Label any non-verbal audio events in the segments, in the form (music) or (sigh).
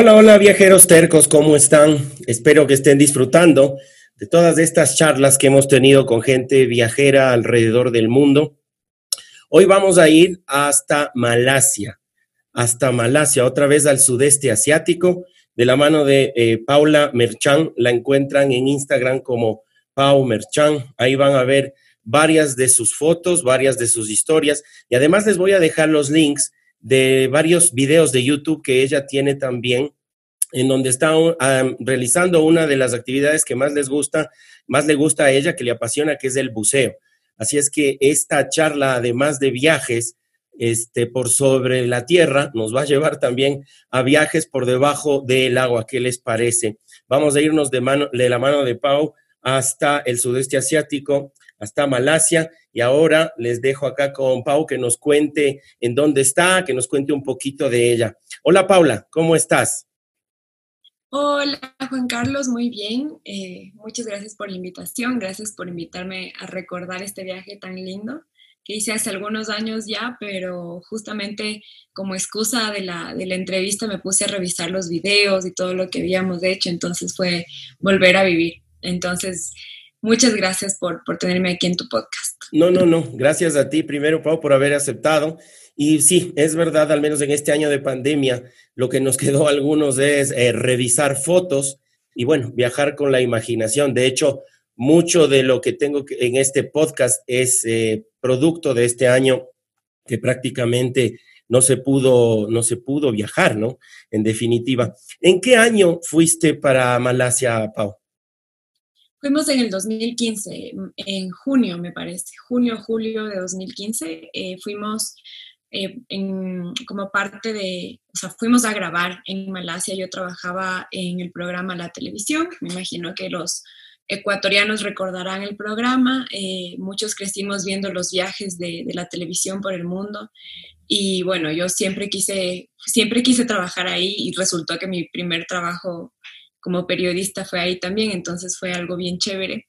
Hola, hola viajeros tercos, ¿cómo están? Espero que estén disfrutando de todas estas charlas que hemos tenido con gente viajera alrededor del mundo. Hoy vamos a ir hasta Malasia, hasta Malasia, otra vez al sudeste asiático, de la mano de eh, Paula Merchan. La encuentran en Instagram como Pau Merchan. Ahí van a ver varias de sus fotos, varias de sus historias y además les voy a dejar los links de varios videos de YouTube que ella tiene también, en donde está realizando una de las actividades que más les gusta, más le gusta a ella, que le apasiona, que es el buceo. Así es que esta charla, además de viajes este, por sobre la tierra, nos va a llevar también a viajes por debajo del agua. ¿Qué les parece? Vamos a irnos de, mano, de la mano de Pau hasta el sudeste asiático, hasta Malasia. Y ahora les dejo acá con Pau que nos cuente en dónde está, que nos cuente un poquito de ella. Hola Paula, ¿cómo estás? Hola Juan Carlos, muy bien. Eh, muchas gracias por la invitación, gracias por invitarme a recordar este viaje tan lindo que hice hace algunos años ya, pero justamente como excusa de la, de la entrevista me puse a revisar los videos y todo lo que habíamos hecho, entonces fue volver a vivir. Entonces, Muchas gracias por, tenerme aquí en tu podcast. No, no, no. Gracias a ti primero, Pau, por haber aceptado. Y sí, es verdad, al menos en este año de pandemia, lo que nos (laughs) quedó a algunos es eh, revisar fotos y bueno, viajar con la imaginación. De hecho, mucho de lo que tengo en este podcast es eh, producto de este año que prácticamente no se pudo, no se pudo viajar, ¿no? En definitiva. ¿En qué año fuiste para Malasia, Pau? Fuimos en el 2015, en junio me parece, junio, julio de 2015, eh, fuimos eh, como parte de, o sea, fuimos a grabar en Malasia, yo trabajaba en el programa La Televisión, me imagino que los ecuatorianos recordarán el programa, eh, muchos crecimos viendo los viajes de, de, la televisión por el mundo. Y bueno, yo siempre quise, siempre quise trabajar ahí y resultó que mi primer trabajo como periodista fue ahí también, entonces fue algo bien chévere.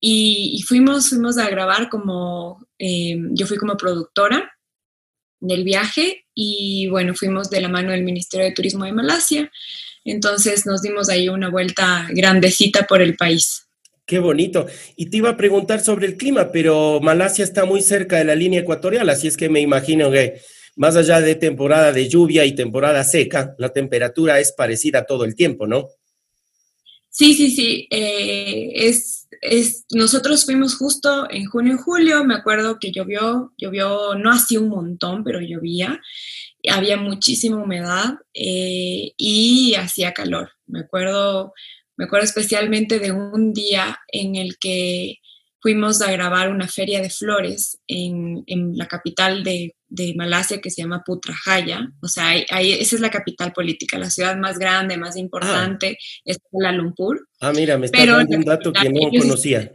Y, fuimos, fuimos a grabar como, eh, yo fui como productora del viaje y bueno, fuimos de la mano del Ministerio de Turismo de Malasia, entonces nos dimos ahí una vuelta grandecita por el país. Qué bonito. Y te iba a preguntar sobre el clima, pero Malasia está muy cerca de la línea ecuatorial, así es que me imagino que más allá de temporada de lluvia y temporada seca, la temperatura es parecida todo el tiempo, ¿no? Sí, sí, sí. Eh, es, es, nosotros fuimos justo en junio y julio. Me acuerdo que llovió, llovió, no así un montón, pero llovía. Había muchísima humedad eh, y hacía calor. Me acuerdo, me acuerdo especialmente de un día en el que fuimos a grabar una feria de flores en, en la capital de, de, Malasia que se llama Putrajaya. O sea, ahí, esa es la capital política, la ciudad más grande, más importante ah. es Kuala Lumpur. Ah, mira, me está dando un dato que no conocía.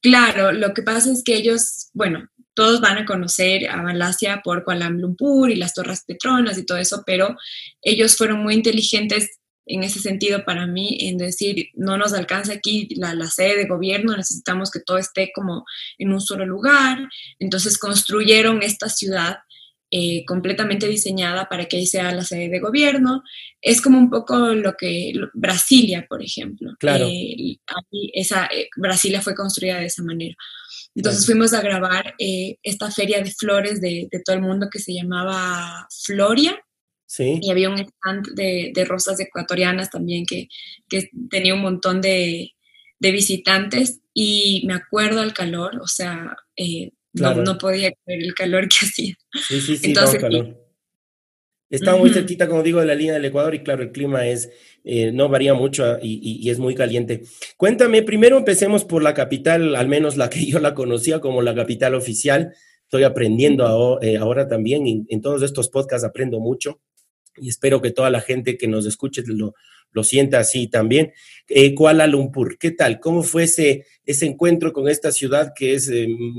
Claro, lo que pasa es que ellos, bueno, todos van a conocer a Malasia por Kuala Lumpur y las Torres Petronas y todo eso, pero ellos fueron muy inteligentes en ese sentido para mí, en decir, no nos alcanza aquí la, sede de gobierno, necesitamos que todo esté como en un solo lugar. Entonces construyeron esta ciudad eh, completamente diseñada para que ahí sea la sede de gobierno. Es como un poco lo que Brasilia, por ejemplo. Claro. Eh, esa, eh, Brasilia fue construida de esa manera. Entonces fuimos a grabar esta feria de flores de, de todo el mundo que se llamaba Floria y había un stand de, de rosas ecuatorianas también que, que tenía un montón de, de, visitantes y me acuerdo al calor, o sea, eh, no, podía creer el calor que (laughs) hacía. Sí, sí, sí, Entonces, calor. Está muy cerquita, como digo, de la línea del Ecuador y claro, el clima es, eh, no varía mucho ah, y, es muy caliente. Cuéntame, primero empecemos por la capital, al menos la que (laughs) yo la conocía como la capital oficial. Estoy aprendiendo eh, ahora, también, y en todos estos podcasts aprendo mucho y espero que toda la gente que nos escuche lo, lo sienta así también. Eh, Kuala Lumpur, ¿qué tal? ¿Cómo fue ese, ese encuentro con esta ciudad que es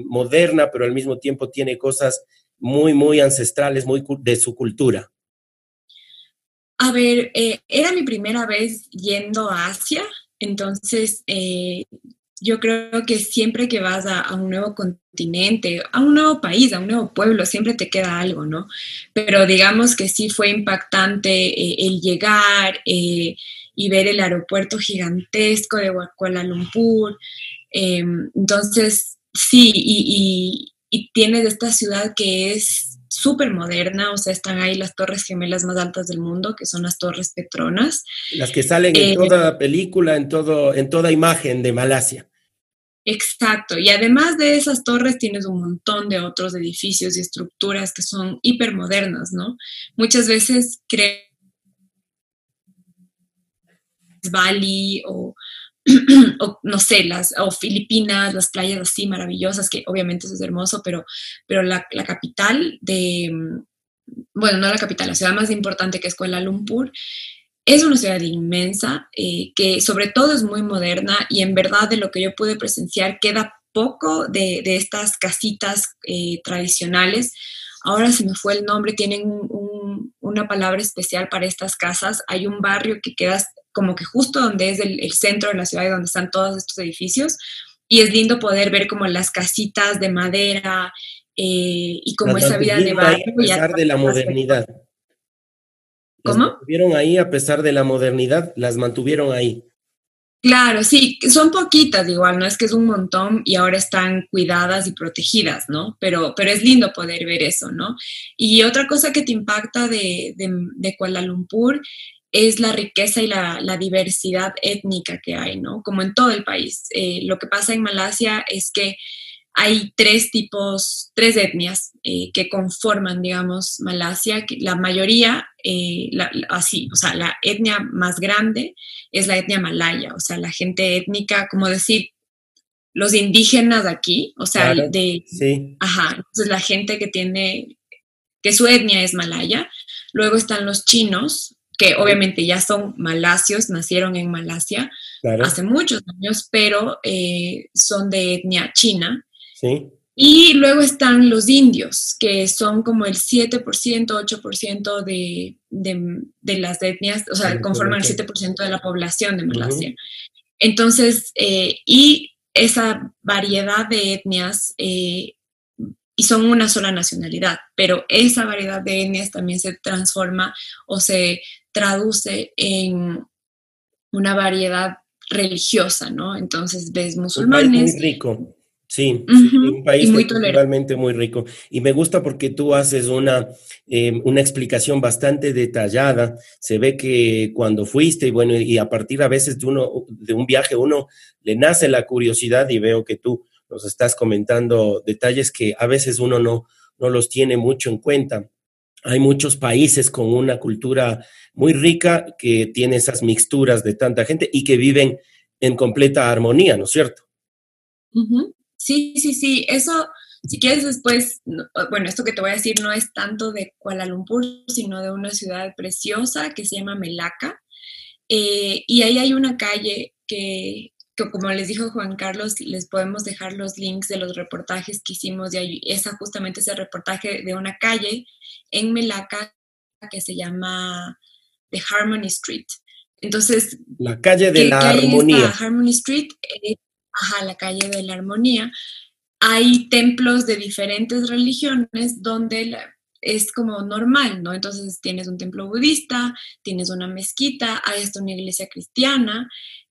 moderna, pero al mismo tiempo tiene cosas muy, muy ancestrales, muy de su cultura? A ver, eh, era mi primera vez yendo a Asia, entonces eh, yo creo que siempre que vas a, un nuevo continente, a un nuevo país, a un nuevo pueblo, siempre te queda algo, ¿no? Pero digamos que sí fue impactante eh, el llegar y ver el aeropuerto gigantesco de Kuala Lumpur. Em, entonces, sí, y, y tienes esta ciudad que es súper moderna, o sea, están ahí las torres gemelas más altas del mundo, que son las torres Petronas. Las que salen en eh, toda película, en, todo, en toda imagen de Malasia. Exacto, y además de esas torres tienes un montón de otros edificios y estructuras que son hipermodernas, ¿no? Muchas veces crees Bali o (clears throat) o no sé, las, o Filipinas, las playas así maravillosas, que obviamente eso es hermoso, pero, pero la, capital de, bueno, no la capital, la ciudad más importante que es Kuala Lumpur, es una ciudad inmensa, eh, que sobre todo es muy moderna y en verdad de lo que yo pude presenciar queda poco de, estas casitas eh, tradicionales. Ahora se me fue el nombre, tienen una palabra especial para estas casas. Hay un barrio que queda como que justo donde es el, centro de la ciudad y donde están todos estos edificios. Y es lindo poder ver como las casitas de madera eh, y como esa vida de barrio. A pesar de la modernidad. Las mantuvieron ahí a pesar de la modernidad, las mantuvieron ahí. Claro, sí, son poquitas igual, no es que es un montón y ahora están cuidadas y protegidas, ¿no? Pero, pero es lindo poder ver eso, ¿no? Y otra cosa que te impacta de, de, de Kuala Lumpur es la riqueza y la, diversidad étnica que hay, ¿no? Como en todo el país. Eh, lo que pasa en Malasia es que hay tres tipos, tres etnias eh, que conforman, digamos, Malasia. La mayoría, eh, así, o sea, la etnia más grande es la etnia malaya, o sea, la gente étnica, como decir, los indígenas aquí, o sea, de, sí. ajá, entonces la gente que tiene, que su etnia es malaya. Luego están los chinos, que obviamente ya son malasios, nacieron en Malasia hace muchos años, pero eh, son de etnia china. Sí. Y luego están los indios, que son como el 7%, 8% de, de, las etnias, o sea, conforman el 7% de la población de Malasia. Entonces, eh, y esa variedad de etnias eh, y son una sola nacionalidad, pero esa variedad de etnias también se transforma o se traduce en una variedad religiosa, ¿no? Entonces ves musulmanes. muy rico. Sí, un país muy realmente muy rico. Y me gusta porque tú haces una, em, una explicación bastante detallada. Se ve que cuando fuiste, y bueno, y a partir a veces de, uno, de un viaje, uno le nace la curiosidad y veo que tú nos estás comentando detalles que a veces uno no, no los tiene mucho en cuenta hay muchos países con una cultura muy rica que tiene esas mixturas de tanta gente y que viven en completa armonía, ¿no es cierto? Sí, sí, sí. Eso, si quieres después, bueno, esto que te voy a decir no es tanto de Kuala Lumpur, sino de una ciudad preciosa que se llama Melaka. Eh, y ahí hay una calle que como les dijo Juan Carlos, les podemos dejar los links de los reportajes que hicimos y esa justamente ese reportaje de una calle en Melaka que se llama The Harmony Street. Entonces, la calle de la armonía. Harmony Street, eh, ajá, la calle de la armonía. Hay templos de diferentes religiones donde es como normal, ¿no? Entonces tienes un templo budista, tienes una mezquita, hay hasta una iglesia cristiana,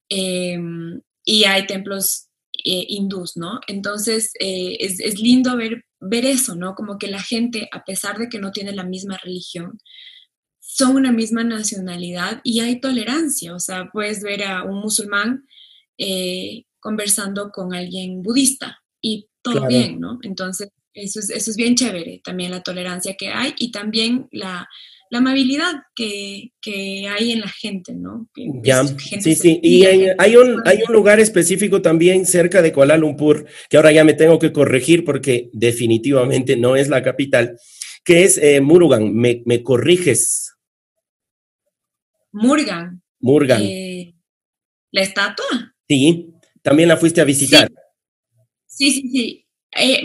em, y hay templos eh, hindús, ¿no? Entonces eh, es, lindo ver, ver eso, ¿no? Como que la gente, a pesar de que no tiene la misma religión, son una misma nacionalidad y hay tolerancia, o sea, puedes ver a un musulmán eh, conversando con alguien budista y todo bien, ¿no? Entonces, Eso es, eso es bien chévere, también la tolerancia que hay y también la, la amabilidad que, que, hay en la gente, ¿no? ya, sí, sí. Y hay, un, hay un lugar específico también cerca de Kuala Lumpur, que ahora ya me tengo que corregir porque definitivamente no es la capital, que es eh, Murugan. ¿Me, ¿Me, corriges? Murgan. Murgan. Eh, ¿La estatua? Sí, también la fuiste a visitar. Sí, sí, sí. Eh,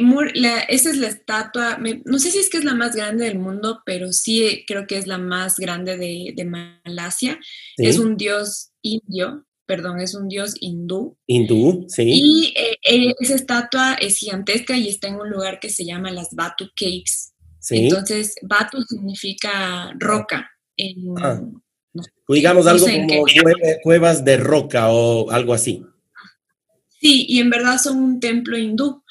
esa es la estatua, no sé si es que es la más grande del mundo, pero sí creo que es la más grande de, Malasia. Es un dios indio, perdón, es un dios hindú. Hindú, sí. Y eh, esa estatua es gigantesca y está en un lugar que se llama las Batu Caves. Entonces, Batu significa roca. Ah. digamos algo como cuevas de roca o algo así. Sí, y en verdad son un templo hindú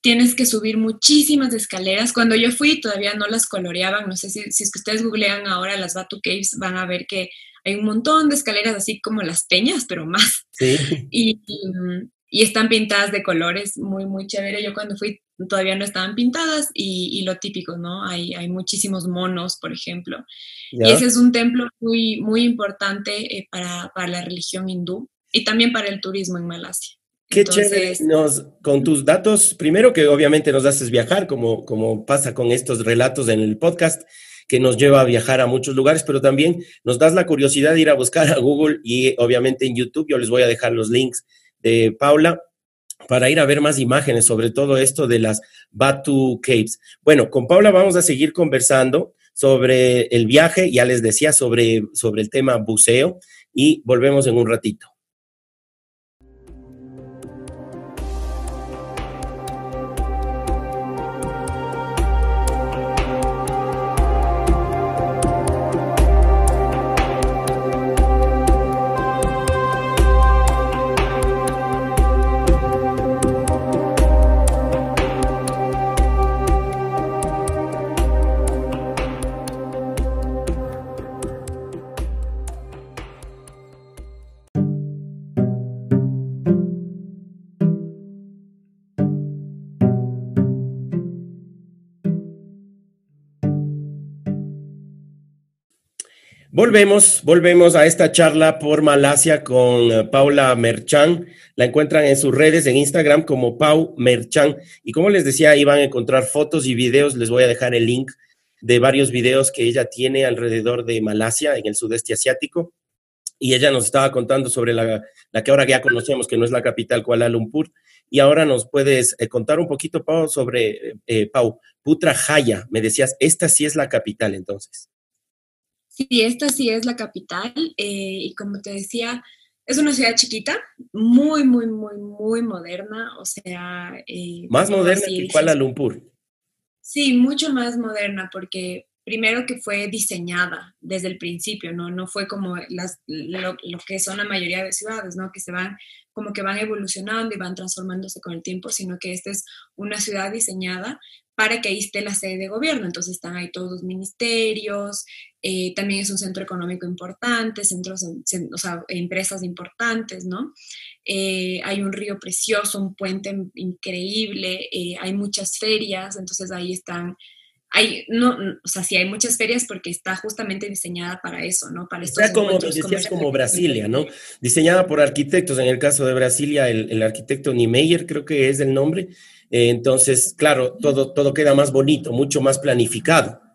tienes que subir muchísimas escaleras. Cuando yo fui todavía no las coloreaban, no sé si, si es que ustedes googlean ahora las Batu Caves, van a ver que hay un montón de escaleras así como las peñas, pero más. Sí. (laughs) Y, y, están pintadas de colores muy, muy chévere. Yo cuando fui todavía no estaban pintadas y, y lo típico, ¿no? Hay, hay muchísimos monos, por ejemplo. Y ese es un templo muy, muy importante eh, para, para la religión hindú y también para el turismo en Malasia. Qué chévere nos, con tus datos, primero que obviamente nos haces viajar, como, como pasa con estos relatos en el podcast, que nos lleva a viajar a muchos lugares, pero también nos das la curiosidad de ir a buscar a Google y obviamente en YouTube yo les voy a dejar los links de Paula para ir a ver más imágenes sobre todo esto de las Batu Caves. Bueno, con Paula vamos a seguir conversando sobre el viaje, ya les decía sobre, sobre el tema buceo y volvemos en un ratito. Volvemos, volvemos a esta charla por Malasia con eh, Paula Merchan. La encuentran en sus redes, en Instagram como Pau Merchan. Y como les decía, ahí van a encontrar fotos y videos. Les voy a dejar el link de varios videos que ella tiene alrededor de Malasia, en el sudeste asiático. Y ella nos estaba contando sobre la, la que ahora ya conocemos, que no es la capital, Kuala Lumpur. Y ahora nos puedes eh, contar un poquito, Pau, sobre, eh, Pau, Putra Jaya. Me decías, esta sí es la capital entonces. Sí, esta sí es la capital eh, y como te decía, es una ciudad chiquita, muy, muy, muy, muy moderna, o sea... Eh, más moderna que Kuala Lumpur. Sí, mucho más moderna porque primero que fue diseñada desde el principio, ¿no? No fue como las, lo, lo, que son la mayoría de ciudades, ¿no? Que se van, como que van evolucionando y van transformándose con el tiempo, sino que esta es una ciudad diseñada para que ahí esté la sede de gobierno. Entonces están ahí todos los ministerios, eh, también es un centro económico importante, centros, o sea, empresas importantes, ¿no? Eh, hay un río precioso, un puente increíble, eh, hay muchas ferias, entonces ahí están hay, no, o sea, sí hay muchas ferias porque está justamente diseñada para eso, ¿no? Para estos como, decías como Brasilia, ¿no? Diseñada por arquitectos, en el caso de Brasilia, el, el arquitecto Niemeyer creo que es el nombre, entonces, claro, todo, todo queda más bonito, mucho más planificado.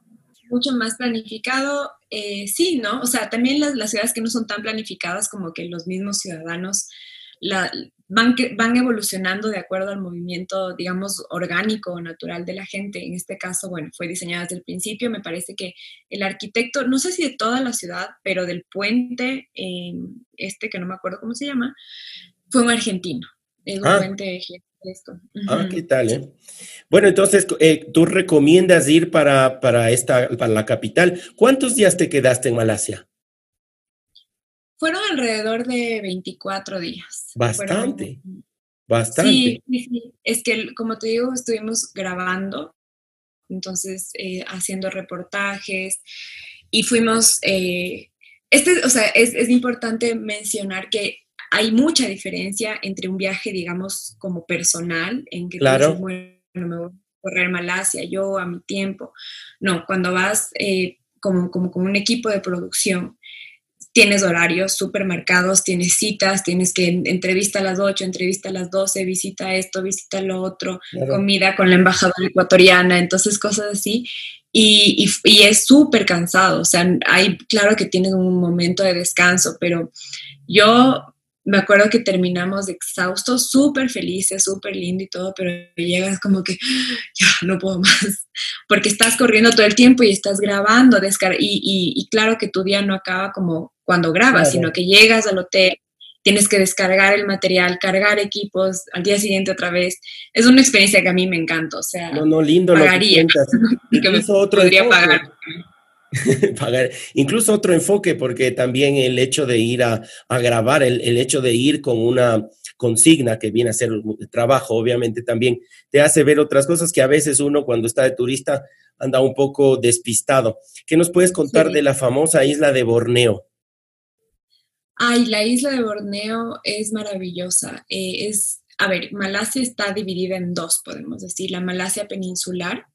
Mucho más planificado, eh, sí, ¿no? O sea, también las, ciudades que no son tan planificadas como que los mismos ciudadanos van, van evolucionando de acuerdo al movimiento, digamos, orgánico o natural de la gente. En este caso, bueno, fue diseñada desde el principio. Me parece que el arquitecto, no sé si de toda la ciudad, pero del puente, este que no me acuerdo cómo se llama, fue un argentino. Es un ah. esto. Ah, ¿qué tal? Eh? Bueno, entonces, eh, ¿tú recomiendas ir para, para, esta, para la capital? ¿Cuántos días te quedaste en Malasia? Fueron alrededor de 24 días. Bastante, bastante. Sí, sí, es que, como te digo, estuvimos grabando, entonces eh, haciendo reportajes y fuimos... este, o sea, es, es importante mencionar que hay mucha diferencia entre un viaje, digamos, como personal, en que claro. bueno, me voy correr Malasia, yo a mi tiempo. No, cuando vas eh, como, como, como un equipo de producción, tienes horarios súper marcados, tienes citas, tienes que entrevista a las 8, entrevista a las 12, visita esto, visita lo otro, comida con la embajadora ecuatoriana, entonces cosas así. Y, y, es súper cansado, o sea, hay, claro que tienes un momento de descanso, pero yo me acuerdo que terminamos exhaustos, súper felices, súper lindo y todo, pero llegas como que ya no puedo más, (laughs) porque estás corriendo todo el tiempo y estás grabando, descar y, y, claro que tu día no acaba como cuando grabas, sino que llegas al hotel, tienes que descargar el material, cargar equipos, al día siguiente otra vez. Es una experiencia que a mí me encanta, o sea, no, no, lindo pagaría, (laughs) lo que, me podría pagar. (laughs) pagar. Incluso otro enfoque, porque también el hecho de ir a, grabar, el, hecho de ir con una consigna que viene a ser el trabajo, obviamente también te hace ver otras cosas que a veces uno cuando está de turista anda un poco despistado. ¿Qué nos puedes contar de la famosa isla de Borneo? Ay, la isla de Borneo es maravillosa. Eh, es, a ver, Malasia está dividida en dos, podemos decir, la Malasia peninsular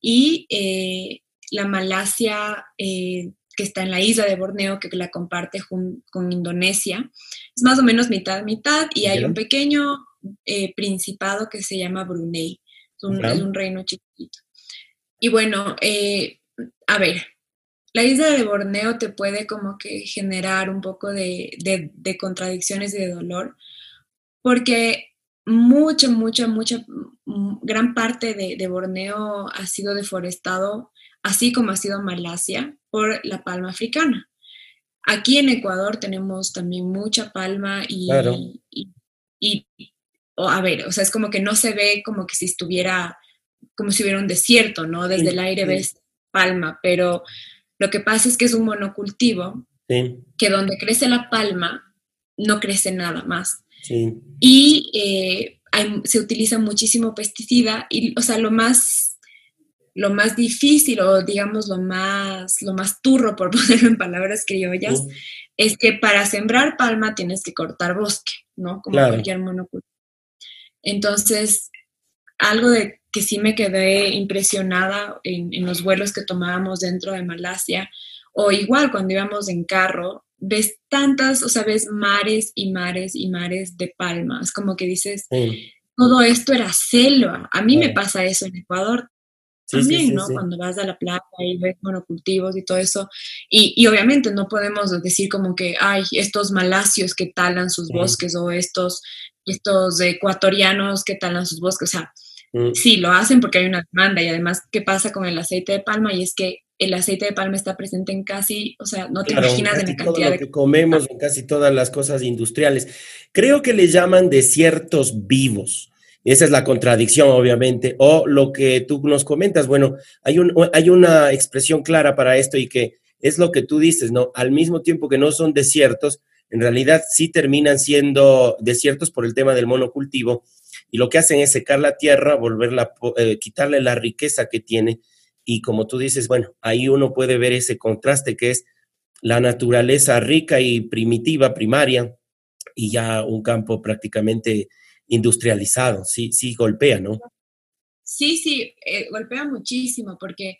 y eh, la Malasia, eh, que está en la isla de Borneo, que la comparte con Indonesia. Es más o menos mitad, mitad, y hay un pequeño eh, principado que se llama Brunei. Es un, reino chiquito. Y bueno, eh, a ver, la isla de Borneo te puede como que generar un poco de, contradicciones y de dolor, porque mucha, mucha, mucha, gran parte de, de Borneo ha sido deforestado así como ha sido Malasia por la palma africana. Aquí en Ecuador tenemos también mucha palma y, y, a ver, o sea, es como que no se ve como que si estuviera, como si hubiera un desierto, ¿no? Desde el aire ves palma, pero lo que pasa es que es un monocultivo que donde crece la palma no crece nada más. Y eh, se utiliza muchísimo pesticida y, o sea, lo más lo más difícil o digamos lo más, lo más turro, por (laughs) ponerlo en palabras criollas, es que para sembrar palma tienes que cortar bosque, ¿no? Como cualquier monocultivo. Entonces, algo de que sí me quedé impresionada en, en, los vuelos que tomábamos dentro de Malasia, o igual cuando íbamos en carro, ves tantas, o sea, ves mares y mares y mares de palmas, como que dices, todo esto era selva. A mí me pasa eso en Ecuador, también, ¿no? Cuando vas a la playa y ves monocultivos y todo eso. Y, y, obviamente no podemos decir como que, ay, estos malasios que talan sus bosques o estos, estos ecuatorianos que talan sus bosques. O sea, mm. sí, lo hacen porque hay una demanda y además, ¿qué pasa con el aceite de palma? Y es que el aceite de palma está presente en casi, o sea, no te imaginas en la cantidad de... que comemos, en casi todas las cosas industriales. Creo que le llaman desiertos vivos esa es la contradicción, obviamente. O lo que tú nos comentas, bueno, hay, un, hay una expresión clara para esto y que es lo que tú dices, ¿no? Al mismo tiempo que no son desiertos, en realidad sí terminan siendo desiertos por el tema del monocultivo y lo que hacen es secar la tierra, volverla, eh, quitarle la riqueza que tiene y como tú dices, bueno, ahí uno puede ver ese contraste que es la naturaleza rica y primitiva, primaria, y ya un campo prácticamente industrializado, sí, sí golpea, ¿no? Sí, sí, eh, golpea muchísimo porque,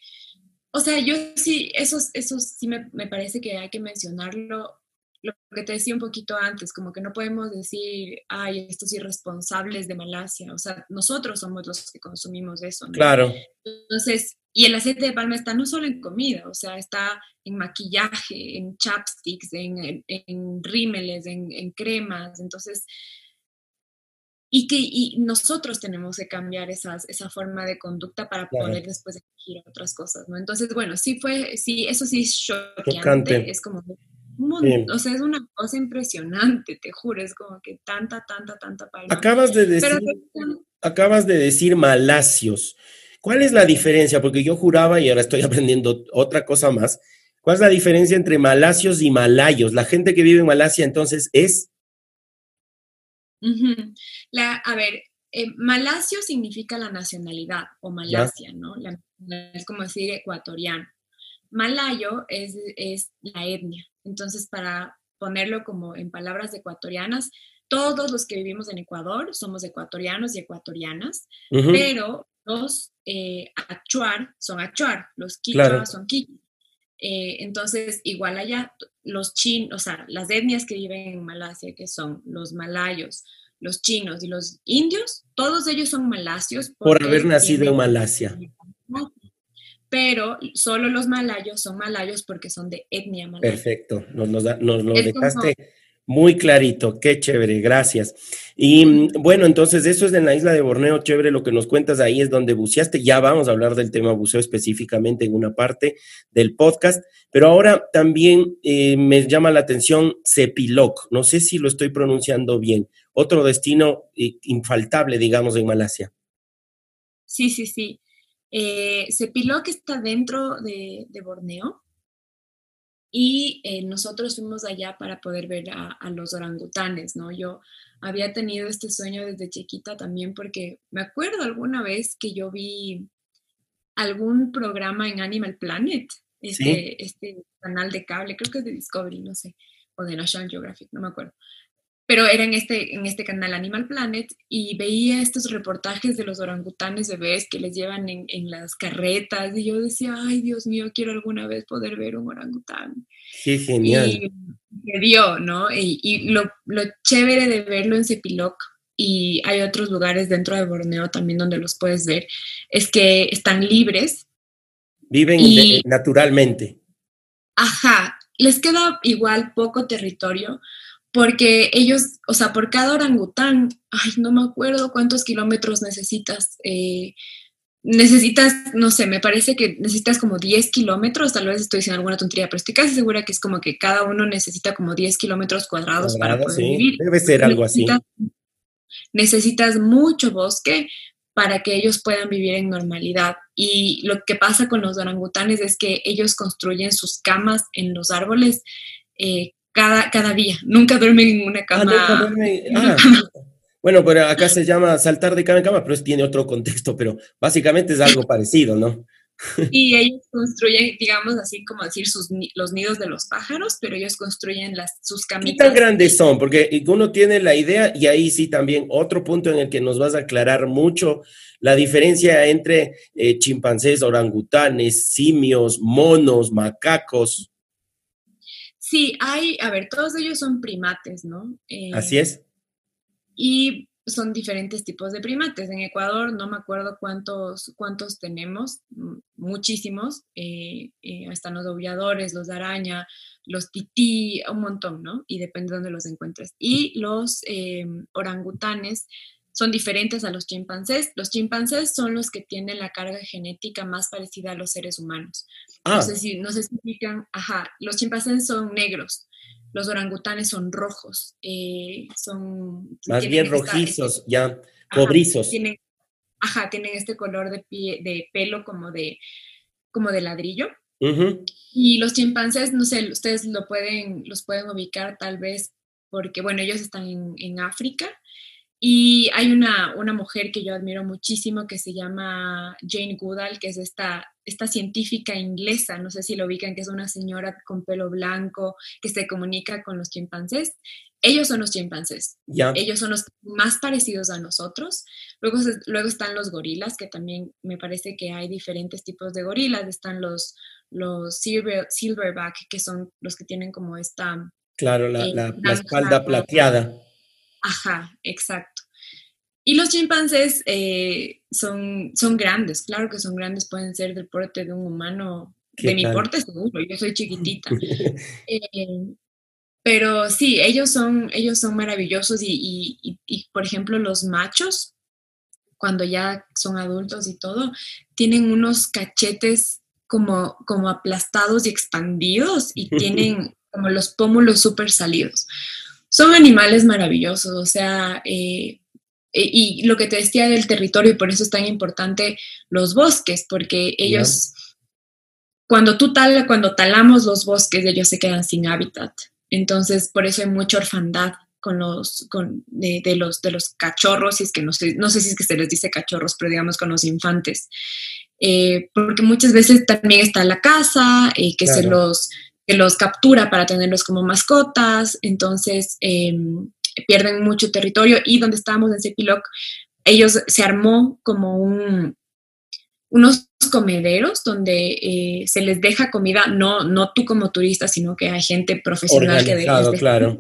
o sea, yo sí, eso, eso sí me, me, parece que hay que mencionarlo, lo que te decía un poquito antes, como que no podemos decir, ay, estos irresponsables de Malasia, o sea, nosotros somos los que consumimos eso, ¿no? Claro. Entonces, y el aceite de palma está no solo en comida, o sea, está en maquillaje, en chapsticks, en, en, rímeles, en, en cremas, entonces y que y nosotros tenemos que cambiar esas, esa forma de conducta para poder después elegir otras cosas, ¿no? Entonces, bueno, sí fue, sí, eso sí es choqueante, es como, o sea, es una cosa impresionante, te juro, es como que tanta, tanta, tanta palma. Acabas de decir, acabas de decir malacios. ¿Cuál es la diferencia? Porque yo juraba y ahora estoy (laughs) aprendiendo otra cosa más. ¿Cuál es la diferencia entre malacios y malayos? La gente que vive en Malasia entonces es la, a ver, eh, Malasio significa la nacionalidad o Malasia, ¿no? es como decir ecuatoriano. Malayo es, es, la etnia. Entonces, para ponerlo como en palabras ecuatorianas, todos los que vivimos en Ecuador somos ecuatorianos y ecuatorianas, pero los eh, achuar son achuar, los quichua son quichua. Eh, entonces, igual allá, los chinos, o sea, las etnias que viven en Malasia, que son los malayos, los chinos y los indios, todos ellos son malasios. Por haber nacido en Malasia. Pero solo los malayos son malayos porque son de etnia malaya. Perfecto, nos, nos, lo dejaste muy clarito, qué chévere, gracias. Y mm, bueno, entonces eso es en la isla de Borneo, chévere, lo que nos cuentas ahí es donde buceaste, ya vamos a hablar del tema buceo específicamente en una parte del podcast, pero ahora también eh, me llama la atención Cepiloc, no sé si lo estoy pronunciando bien, otro destino eh, infaltable, digamos, en Malasia. Sí, sí, sí. Eh, Cepiloc está dentro de Borneo, y eh, nosotros fuimos allá para poder ver a, los orangutanes, ¿no? Yo había tenido este sueño desde chiquita también porque me acuerdo alguna vez que yo vi algún programa en Animal Planet, este, este canal de cable, creo que es de Discovery, no sé, o de National Geographic, no me acuerdo pero era en este, en este canal Animal Planet y veía estos reportajes de los orangutanes bebés que les llevan en, en, las carretas y yo decía, ay Dios mío, quiero alguna vez poder ver un orangután. Qué genial. Y me dio, ¿no? Y, y lo, lo, chévere de verlo en Cepiloc y hay otros lugares dentro de Borneo también donde los puedes ver, es que están libres. Viven naturalmente. Ajá, les queda igual poco territorio, porque ellos, o sea, por cada orangután, ay, no me acuerdo cuántos kilómetros necesitas. Eh, necesitas, no sé, me parece que necesitas como 10 kilómetros, tal vez estoy diciendo alguna tontería, pero estoy casi segura que es como que cada uno necesita como 10 kilómetros cuadrados para poder vivir. Debe ser algo así. Necesitas mucho bosque para que ellos puedan vivir en normalidad. Y lo que pasa con los orangutanes es que ellos construyen sus camas en los árboles eh, cada, día. Nunca duermen en una ah, cama. Ah, bueno, pero acá se llama saltar de cama en cama, pero tiene otro contexto, pero básicamente es algo parecido, ¿no? Y ellos construyen, digamos así como decir, sus, los nidos de los pájaros, pero ellos construyen las, sus camitas. ¿Qué tan grandes son? Porque uno tiene la idea, y ahí sí también otro punto en el que nos vas a aclarar mucho la diferencia entre eh, chimpancés, orangutanes, simios, monos, macacos. Sí, hay, a ver, todos ellos son primates, ¿no? Así es. Y son diferentes tipos de primates. En Ecuador no me acuerdo cuántos, cuántos tenemos, muchísimos. Eh, eh, están los dobladores, los de araña, los tití, un montón, ¿no? Y depende de dónde los encuentres. Y los eh, orangutanes son diferentes a los chimpancés. Los chimpancés son los que tienen la carga genética más parecida a los seres humanos. No ah. sé si, no sé si ajá, los chimpancés son negros, los orangutanes son rojos, eh, son... Más bien rojizos, ya, cobrizos. tienen, ajá, tienen este color de, pie, de pelo como de, como de ladrillo. Y los chimpancés, no sé, ustedes lo pueden, los pueden ubicar tal vez porque, bueno, ellos están en, en África y hay una, una, mujer que yo admiro muchísimo que se llama Jane Goodall, que es esta, esta científica inglesa, no sé si lo ubican, que es una señora con pelo blanco que se comunica con los chimpancés. Ellos son los chimpancés. Ellos son los más parecidos a nosotros. Luego, luego están los gorilas, que también me parece que hay diferentes tipos de gorilas. Están los, los silverback, que son los que tienen como esta... Claro, la, eh, la espalda plateada Ajá, exacto. Y los chimpancés eh, son, son grandes, claro que son grandes, pueden ser del porte de un humano, de mi porte seguro, yo soy chiquitita. (laughs) Eh, pero sí, ellos son, ellos son maravillosos y, por ejemplo, los machos, cuando ya son adultos y todo, tienen unos cachetes como, como aplastados y expandidos y (laughs) tienen como los pómulos súper salidos son animales maravillosos, o sea, eh, eh, y lo que te decía del territorio, y por eso es tan importante los bosques, porque ellos, cuando tú tal, cuando talamos los bosques, ellos se quedan sin hábitat. Entonces, por eso hay mucha orfandad con los, con, de, los, de los cachorros, y es que no sé, no sé si es que se les dice cachorros, pero digamos con los infantes. Eh, porque muchas veces también está la casa, que se los que los captura para tenerlos como mascotas, entonces em, pierden mucho territorio y donde estábamos en Cepiloc, ellos se armó como un, unos comederos donde eh, se les deja comida, no, no tú como turista, sino que hay gente profesional que de, claro.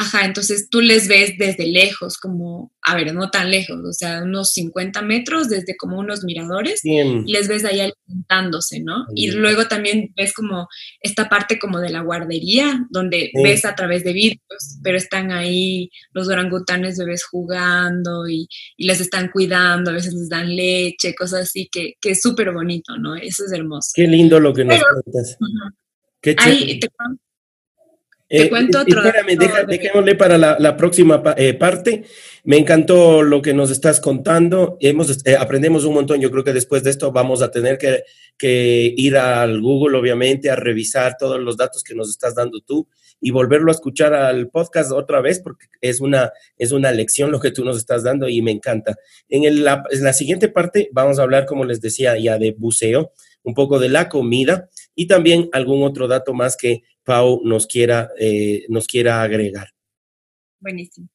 Ajá, entonces tú les ves desde lejos, como, a ver, no tan lejos, o sea, unos 50 metros, desde como unos miradores, y les ves ahí alimentándose, ¿no? Y luego también ves como esta parte como de la guardería, donde ves a través de vidrios, pero están ahí los orangutanes bebés jugando y, y, les están cuidando, a veces les dan leche, cosas así, que, que es súper bonito, ¿no? Eso es hermoso. Qué lindo lo que nos cuentas. Qué Qué te eh, cuento otro. Espérame, dejémosle para la, próxima eh, parte. Me encantó lo que nos estás contando. Hemos, eh, aprendemos un montón. Yo creo que después de esto vamos a tener que, que, ir al Google, obviamente, a revisar todos los datos que nos estás dando tú y volverlo a escuchar al podcast otra vez porque es una, es una lección lo que tú nos estás dando y me encanta. En, el, la, en la siguiente parte vamos a hablar, como les decía, ya de buceo, un poco de la comida y también algún otro dato más que Pau nos quiera, eh, nos quiera agregar. Buenísimo.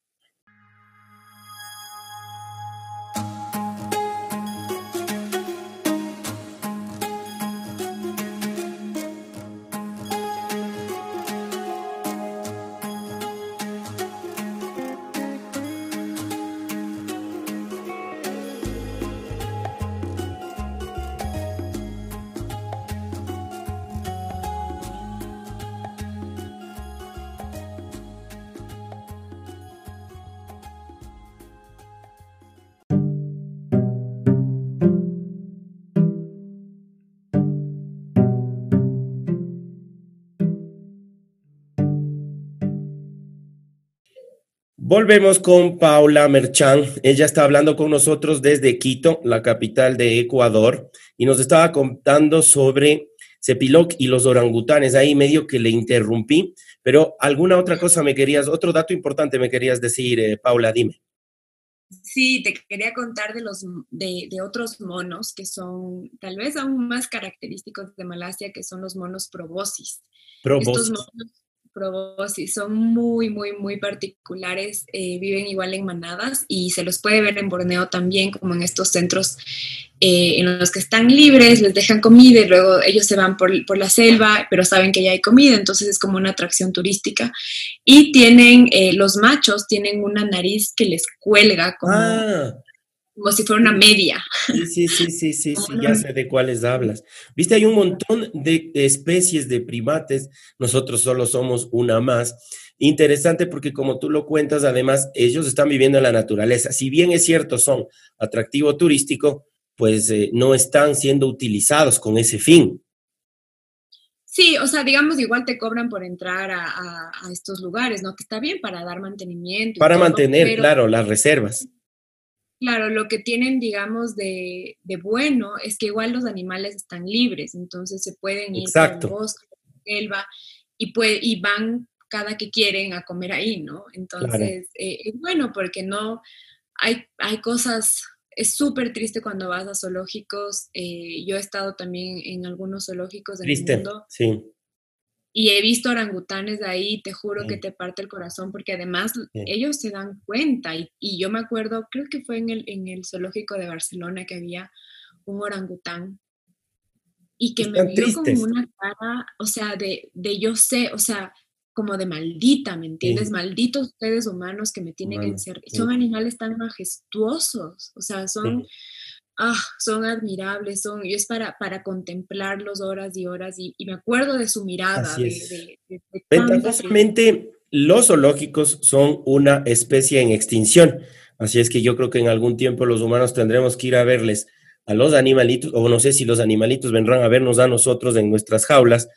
Volvemos con Paula Merchan. Ella está hablando con nosotros desde Quito, la capital de Ecuador, y nos estaba contando sobre Cepiloc y los orangutanes. Ahí medio que le interrumpí, pero alguna otra cosa me querías, otro dato importante me querías decir, eh, Paula, dime. Sí, te quería contar de los de, otros monos que son tal vez aún más característicos de Malasia, que son los monos probosis. Probosis y son muy, muy, muy particulares. Eh, viven igual en manadas y se los puede ver en Borneo también, como en estos centros eh, en los que están libres, les dejan comida y luego ellos se van por, por, la selva, pero saben que ya hay comida, entonces es como una atracción turística. Y tienen, eh, los machos tienen una nariz que les cuelga como... Ah como si fuera una media. Sí, sí, sí, sí, sí, ya sé de cuáles hablas. Viste, hay un montón de especies de primates, nosotros solo somos una más. Interesante porque como tú lo cuentas, además, ellos están viviendo en la naturaleza. Si bien es cierto, son atractivo turístico, pues eh, no están siendo utilizados con ese fin. Sí, o sea, digamos, igual te cobran por entrar a, estos lugares, ¿no? Que está bien para dar mantenimiento. Para mantener, claro, las reservas. Claro, lo que tienen, digamos, de, bueno es que igual los animales están libres, entonces se pueden ir al bosque, selva, y, y van cada que quieren a comer ahí, ¿no? Entonces, eh, es bueno porque no, hay, hay cosas, es súper triste cuando vas a zoológicos, eh, yo he estado también en algunos zoológicos del mundo. Sí y he visto orangutanes de ahí, te juro que te parte el corazón, porque además ellos se dan cuenta, y, yo me acuerdo, creo que fue en el, en el zoológico de Barcelona que había un orangután, y que me vio con una cara, o sea, de, de yo sé, o sea, como de maldita, ¿me entiendes? Malditos ustedes humanos que me tienen que ser. Son animales tan majestuosos, o sea, son ah, son admirables, son, y es para, para contemplarlos horas y horas, y, me acuerdo de su mirada. Ventajosamente, los zoológicos son una especie en extinción, así es que yo creo que en algún tiempo los humanos tendremos que ir a verles a los animalitos, o no sé si los animalitos vendrán a vernos a nosotros en nuestras jaulas,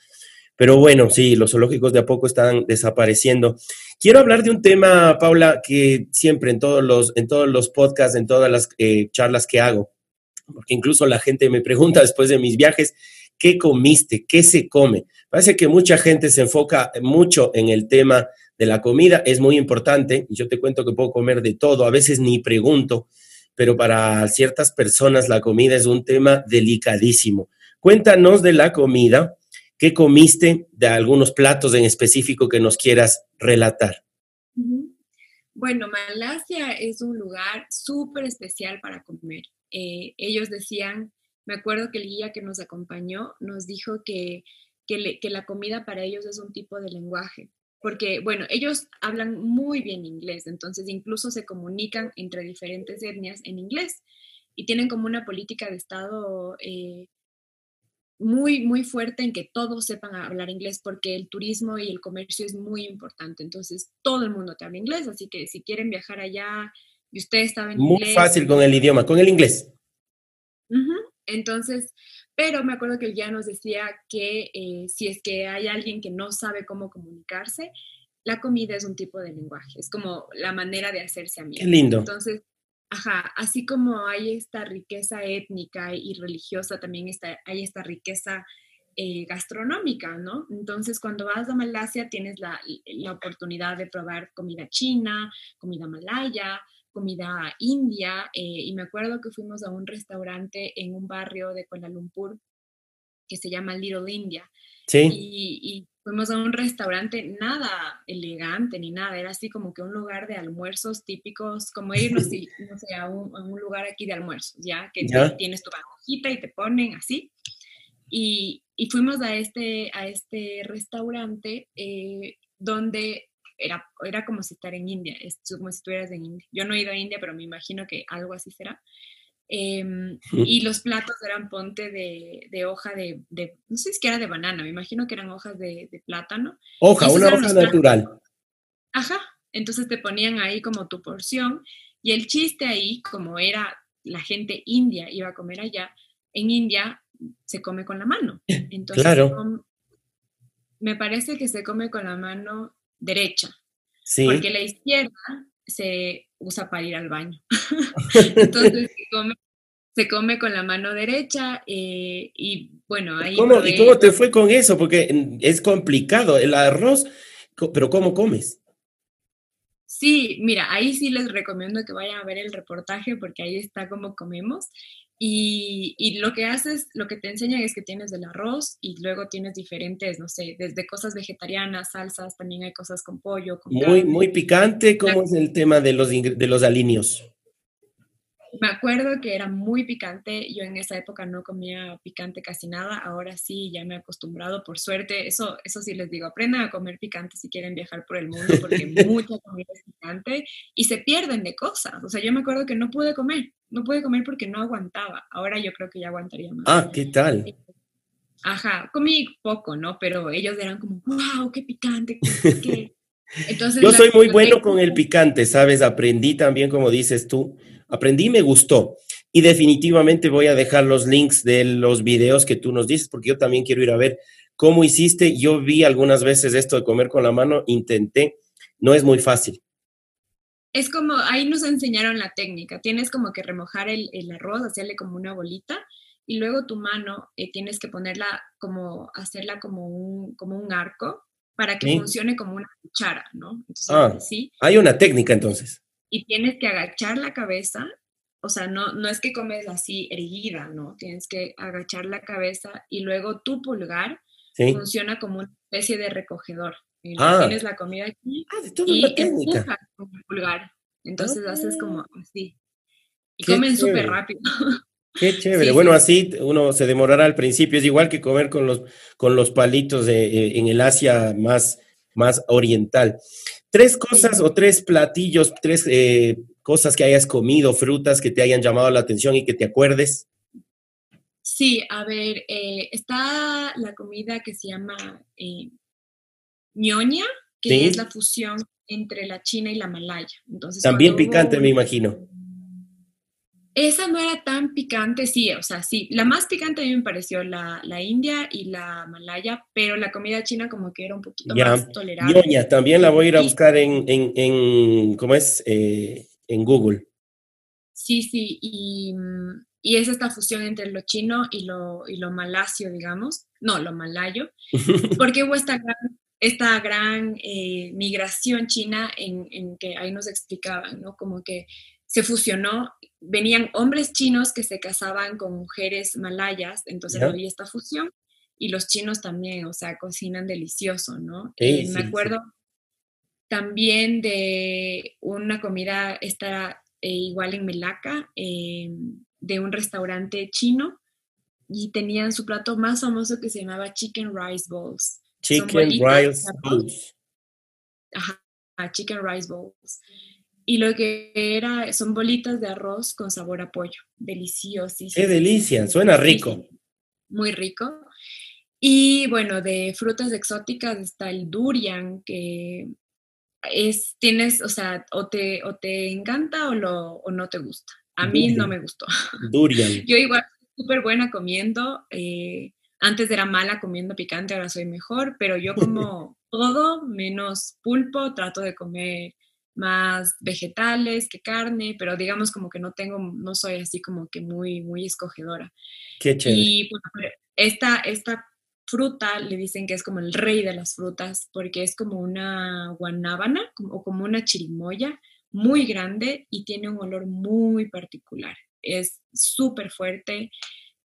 pero bueno, sí, los zoológicos de a poco están desapareciendo. Quiero hablar de un tema, Paula, que siempre en todos los, en todos los podcasts, en todas las eh, charlas que hago, porque incluso la gente me pregunta después de mis viajes, ¿qué comiste? ¿Qué se come? Parece que mucha gente se enfoca mucho en el tema de la comida, es muy importante, yo te cuento que puedo comer de todo, a veces ni pregunto, pero para ciertas personas la comida es un tema delicadísimo. Cuéntanos de la comida, ¿qué comiste? De algunos platos en específico que nos quieras relatar. Bueno, Malasia es un lugar súper especial para comer. Eh, ellos decían me acuerdo que el guía que nos acompañó nos dijo que, que, la comida para ellos es un tipo de lenguaje, porque, bueno, ellos hablan muy bien inglés, entonces incluso se comunican entre diferentes etnias en inglés y tienen como una política de Estado eh, muy, muy fuerte en que todos sepan hablar inglés porque el turismo y el comercio es muy importante. Entonces, todo el mundo te habla inglés, así que si quieren viajar allá y muy inglés. Muy fácil con el idioma, con el inglés. Entonces, pero me acuerdo que él ya nos decía que eh, si es que hay alguien que no sabe cómo comunicarse, la comida es un tipo de lenguaje, es como la manera de hacerse amigo. Qué lindo. Entonces, ajá, así como hay esta riqueza étnica y religiosa, también está, hay esta riqueza eh, gastronómica, ¿no? Entonces, cuando vas a Malasia, tienes la, la oportunidad de probar comida china, comida malaya, comida india eh, y me acuerdo que fuimos a un restaurante en un barrio de Kuala Lumpur que se llama Little India. Sí. Y, fuimos a un restaurante nada elegante ni nada, era así como que un lugar de almuerzos típicos, como irnos (laughs) no sé, a, un, lugar aquí de almuerzos, ¿ya? Que tienes tu banjita y te ponen así. Y, y, fuimos a este, a este restaurante eh, donde era, era como si estar en India, es como si estuvieras en India. Yo no he ido a India, pero me imagino que algo así será. Em, y los platos eran ponte de, de hoja de, de, no sé si era de banana, me imagino que eran hojas de, de plátano. Hoja, una hoja natural. Ajá, entonces te ponían ahí como tu porción y el chiste ahí, como era la gente india iba a comer allá, en India se come con la mano. Entonces, claro. me parece que se come con la mano derecha. Porque la izquierda se usa para ir al baño. (laughs) Entonces se come, con la mano derecha eh, y bueno, ahí... ¿Cómo, ¿Y cómo te fue con eso? Porque es complicado. El arroz, pero ¿cómo comes? Sí, mira, ahí sí les recomiendo que vayan a ver el reportaje porque ahí está cómo comemos. Y, lo que haces, lo que te enseñan es que tienes el arroz y luego tienes diferentes, no sé, desde cosas vegetarianas, salsas, también hay cosas con pollo. Con muy, muy picante. ¿Cómo es el tema de los, de los alineos? Me acuerdo que era muy picante. Yo en esa época no comía picante casi nada. Ahora sí, ya me he acostumbrado, por suerte. Eso, eso sí les digo, aprendan a comer picante si quieren viajar por el mundo, porque (laughs) mucha comida es picante y se pierden de cosas. O sea, yo me acuerdo que no pude comer. No pude comer porque no aguantaba. Ahora yo creo que ya aguantaría más. Ah, ¿qué tal? Ajá, comí poco, ¿no? Pero ellos eran como, wow, qué picante. (laughs) Entonces, yo soy muy bueno con el picante, ¿sabes? Aprendí también, como dices tú aprendí, me gustó. Y definitivamente voy a dejar los links de los videos que tú nos dices, porque yo también quiero ir a ver cómo hiciste. Yo vi algunas veces esto de comer con la mano, intenté, no es muy fácil. Es como, ahí nos enseñaron la técnica, tienes como que remojar el, arroz, hacerle como una bolita y luego tu mano eh, tienes que ponerla como, hacerla como un, como un arco para que funcione como una cuchara, ¿no? Entonces, ah, sí. Hay una técnica entonces y tienes que agachar la cabeza, o sea, no, no es que comes así erguida, ¿no? Tienes que agachar la cabeza y luego tu pulgar funciona como una especie de recogedor. Ah. Tienes la comida aquí ah, y empujas con el pulgar. Entonces haces como así. Y comen súper rápido. (laughs) Qué chévere. bueno, así uno se demorará al principio. Es igual que comer con los, con los palitos de, eh, en el Asia más, más oriental. Tres cosas o tres platillos, tres eh, cosas que hayas comido, frutas que te hayan llamado la atención y que te acuerdes. Sí, a ver, eh, está la comida que se llama eh, ñoña, que es la fusión entre la china y la malaya. Entonces, También picante, me imagino. Esa no era tan picante, sí, o sea, sí. La más picante a mí me pareció la, india y la malaya, pero la comida china como que era un poquito más tolerable. también la voy a ir a buscar en, en, ¿cómo es? Eh, en Google. Sí, sí, y, y, es esta fusión entre lo chino y lo, y lo malasio, digamos. No, lo malayo, (laughs) porque hubo esta gran, esta gran eh, migración china en, en que ahí nos explicaban, ¿no? Como que se fusionó, venían hombres chinos que se casaban con mujeres malayas, entonces había esta fusión, y los chinos también, o sea, cocinan delicioso, ¿no? Eh, me acuerdo también de una comida, esta eh, igual en Melaca, eh, de un restaurante chino, y tenían su plato más famoso que se llamaba Chicken Rice Balls. Chicken Rice Balls. Ajá, Chicken Rice Balls. Y lo que era, son bolitas de arroz con sabor a pollo. Deliciosísimo. Qué delicia, suena rico. Muy rico. Y bueno, de frutas exóticas está el durian, que es, tienes, o sea, o te, o te encanta o, lo, o no te gusta. A mí no me gustó. (laughs) Durian. Yo igual súper buena comiendo. Eh, antes era mala comiendo picante, ahora soy mejor, pero yo como (laughs) todo menos pulpo, trato de comer más vegetales que carne, pero digamos como que no tengo, no soy así como que muy, muy escogedora. Qué chévere. Y esta, esta fruta le dicen que es como el rey de las frutas porque es como una guanábana o como una chirimoya muy grande y tiene un olor muy particular. Es súper fuerte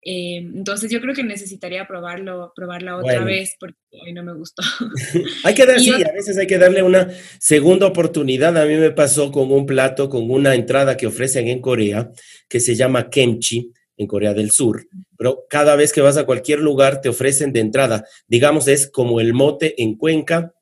eh, entonces yo creo que necesitaría probarlo, probarla otra vez porque hoy no me gustó. (laughs) hay que dar, sí, a veces hay que darle una segunda oportunidad. A mí me pasó con un plato, con una entrada que ofrecen en Corea, que se llama kimchi, en Corea del Sur. Pero cada vez que vas a cualquier lugar te ofrecen de entrada, digamos, es como el mote en Cuenca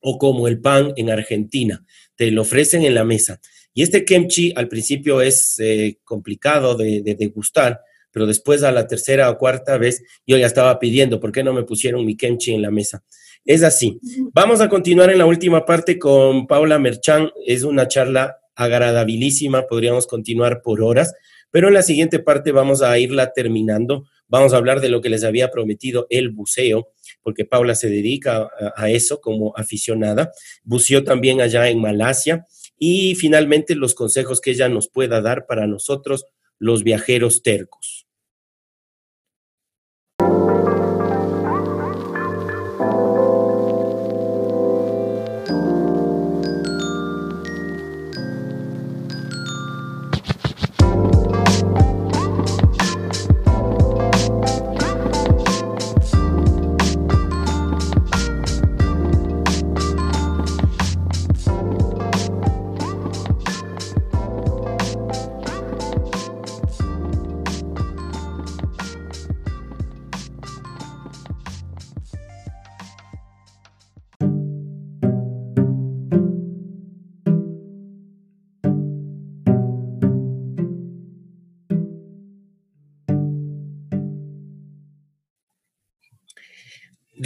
o como el pan en Argentina. Te lo ofrecen en la mesa. Y este kimchi al principio es eh, complicado de, de degustar pero después a la tercera o cuarta vez yo ya estaba pidiendo, ¿por qué no me pusieron mi kimchi en la mesa? Es así. Vamos a continuar en la última parte con Paula Merchan. Es una charla agradabilísima, podríamos continuar por horas, pero en la siguiente parte vamos a irla terminando. Vamos a hablar de lo que les había prometido el buceo, porque Paula se dedica a, eso como aficionada. Buceó también allá en Malasia y finalmente los consejos que ella nos pueda dar para nosotros, los viajeros tercos.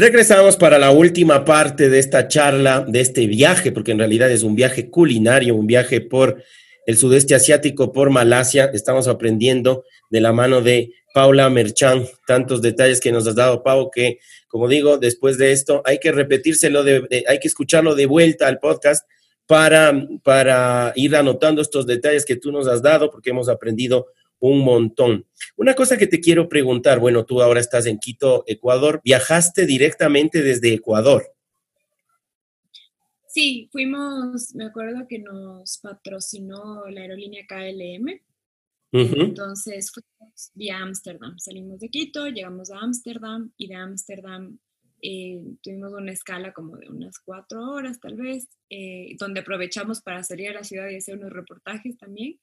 Regresamos para la última parte de esta charla, de este viaje, porque en realidad es un viaje culinario, un viaje por el sudeste asiático, por Malasia. Estamos aprendiendo de la mano de Paula Merchan, tantos detalles que nos has dado, Pau, que como digo, después de esto hay que repetírselo, hay que escucharlo de vuelta al podcast para, para ir anotando estos detalles que tú nos has dado, porque hemos aprendido un montón. Una cosa que te quiero preguntar, bueno, tú ahora estás en Quito, Ecuador, ¿viajaste directamente desde Ecuador? Sí, fuimos, me acuerdo que nos patrocinó la aerolínea KLM. Entonces fuimos vía Ámsterdam. Salimos de Quito, llegamos a Ámsterdam y de Ámsterdam eh, tuvimos una escala como de unas cuatro horas tal vez, eh, donde aprovechamos para salir a la ciudad y hacer unos reportajes también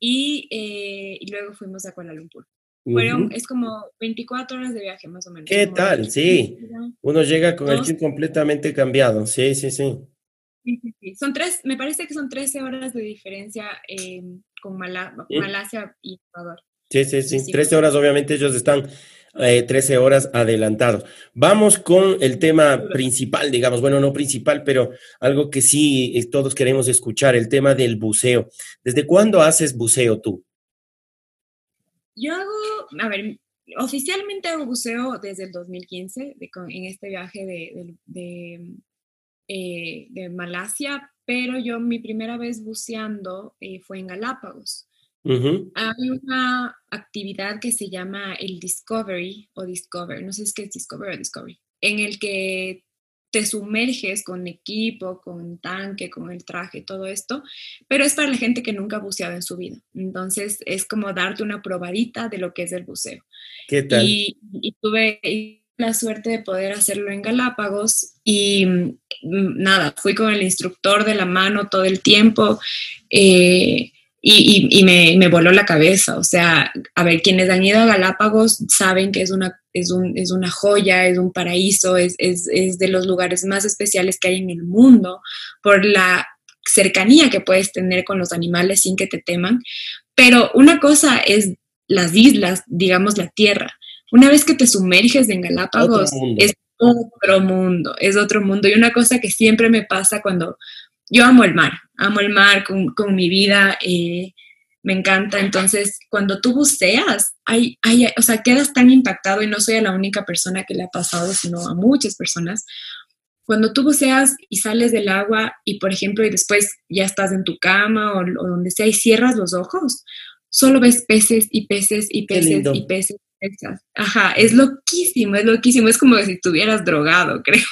y, eh, y luego fuimos a Kuala Lumpur. Fueron, es como 24 horas de viaje más o menos. ¿Qué tal? Sí. Uno llega con el chip completamente cambiado. Sí, sí, sí. Sí, sí, Son tres, me parece que son 13 horas de diferencia eh, con Malasia y Ecuador. Sí, sí, sí. 13 horas, obviamente ellos están 13 eh, horas adelantado. Vamos con el tema principal, digamos, bueno, no principal, pero algo que sí eh, todos queremos escuchar, el tema del buceo. ¿Desde cuándo haces buceo tú? Yo hago, a ver, oficialmente hago buceo desde el 2015, en este viaje de, de, eh, de, Malasia, pero yo mi primera vez buceando fue en Galápagos. Hay una actividad que se llama el Discovery o Discover, no sé si es que es Discover o Discovery, en el que te sumerges con equipo, con tanque, con el traje, todo esto, pero es para la gente que nunca ha buceado en su vida. Entonces es como darte una probadita de lo que es el buceo. ¿Qué tal? Y, tuve la suerte de poder hacerlo en Galápagos y mm, nada, fui con el instructor de la mano todo el tiempo. Eh, y, me, voló la cabeza. O sea, a ver, quienes han ido a Galápagos saben que es una, es es una joya, es un paraíso, es, es, de los lugares más especiales que hay en el mundo por la cercanía que puedes tener con los animales sin que te teman. Pero una cosa es las islas, digamos la tierra. Una vez que te sumerges en Galápagos, es otro mundo, es otro mundo. Y una cosa que siempre me pasa cuando yo amo el mar, amo el mar con, mi vida, eh, me encanta. Entonces, cuando tú buceas, hay, hay, o sea, quedas tan impactado y no soy la única persona que le ha pasado, sino a muchas personas. Cuando tú buceas y sales del agua y, por ejemplo, y después ya estás en tu cama o, o donde sea y cierras los ojos, solo ves peces y peces y peces y peces Ajá, es loquísimo, es loquísimo. Es como si estuvieras drogado, (laughs) creo,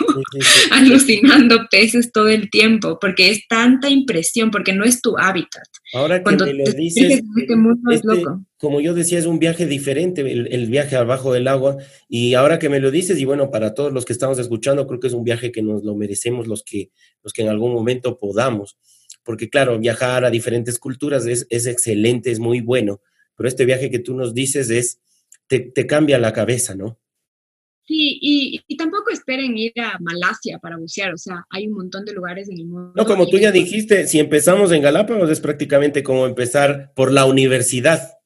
alucinando peces todo el tiempo, porque es tanta impresión, porque no es tu hábitat. Ahora que me lo dices, este este, como yo decía, es un viaje diferente, el, viaje abajo del agua, y ahora que me lo dices, y bueno, para todos los que estamos escuchando, creo que es un viaje que nos lo merecemos los que, los que en algún momento podamos, porque claro, viajar a diferentes culturas es, es excelente, es muy bueno, pero este viaje que tú nos dices es te, cambia la cabeza, ¿no? Sí, y, tampoco esperen ir a Malasia para bucear, o sea, hay un montón de lugares en el mundo. No, como tú ya dijiste, si empezamos en Galápagos es prácticamente como empezar por la universidad.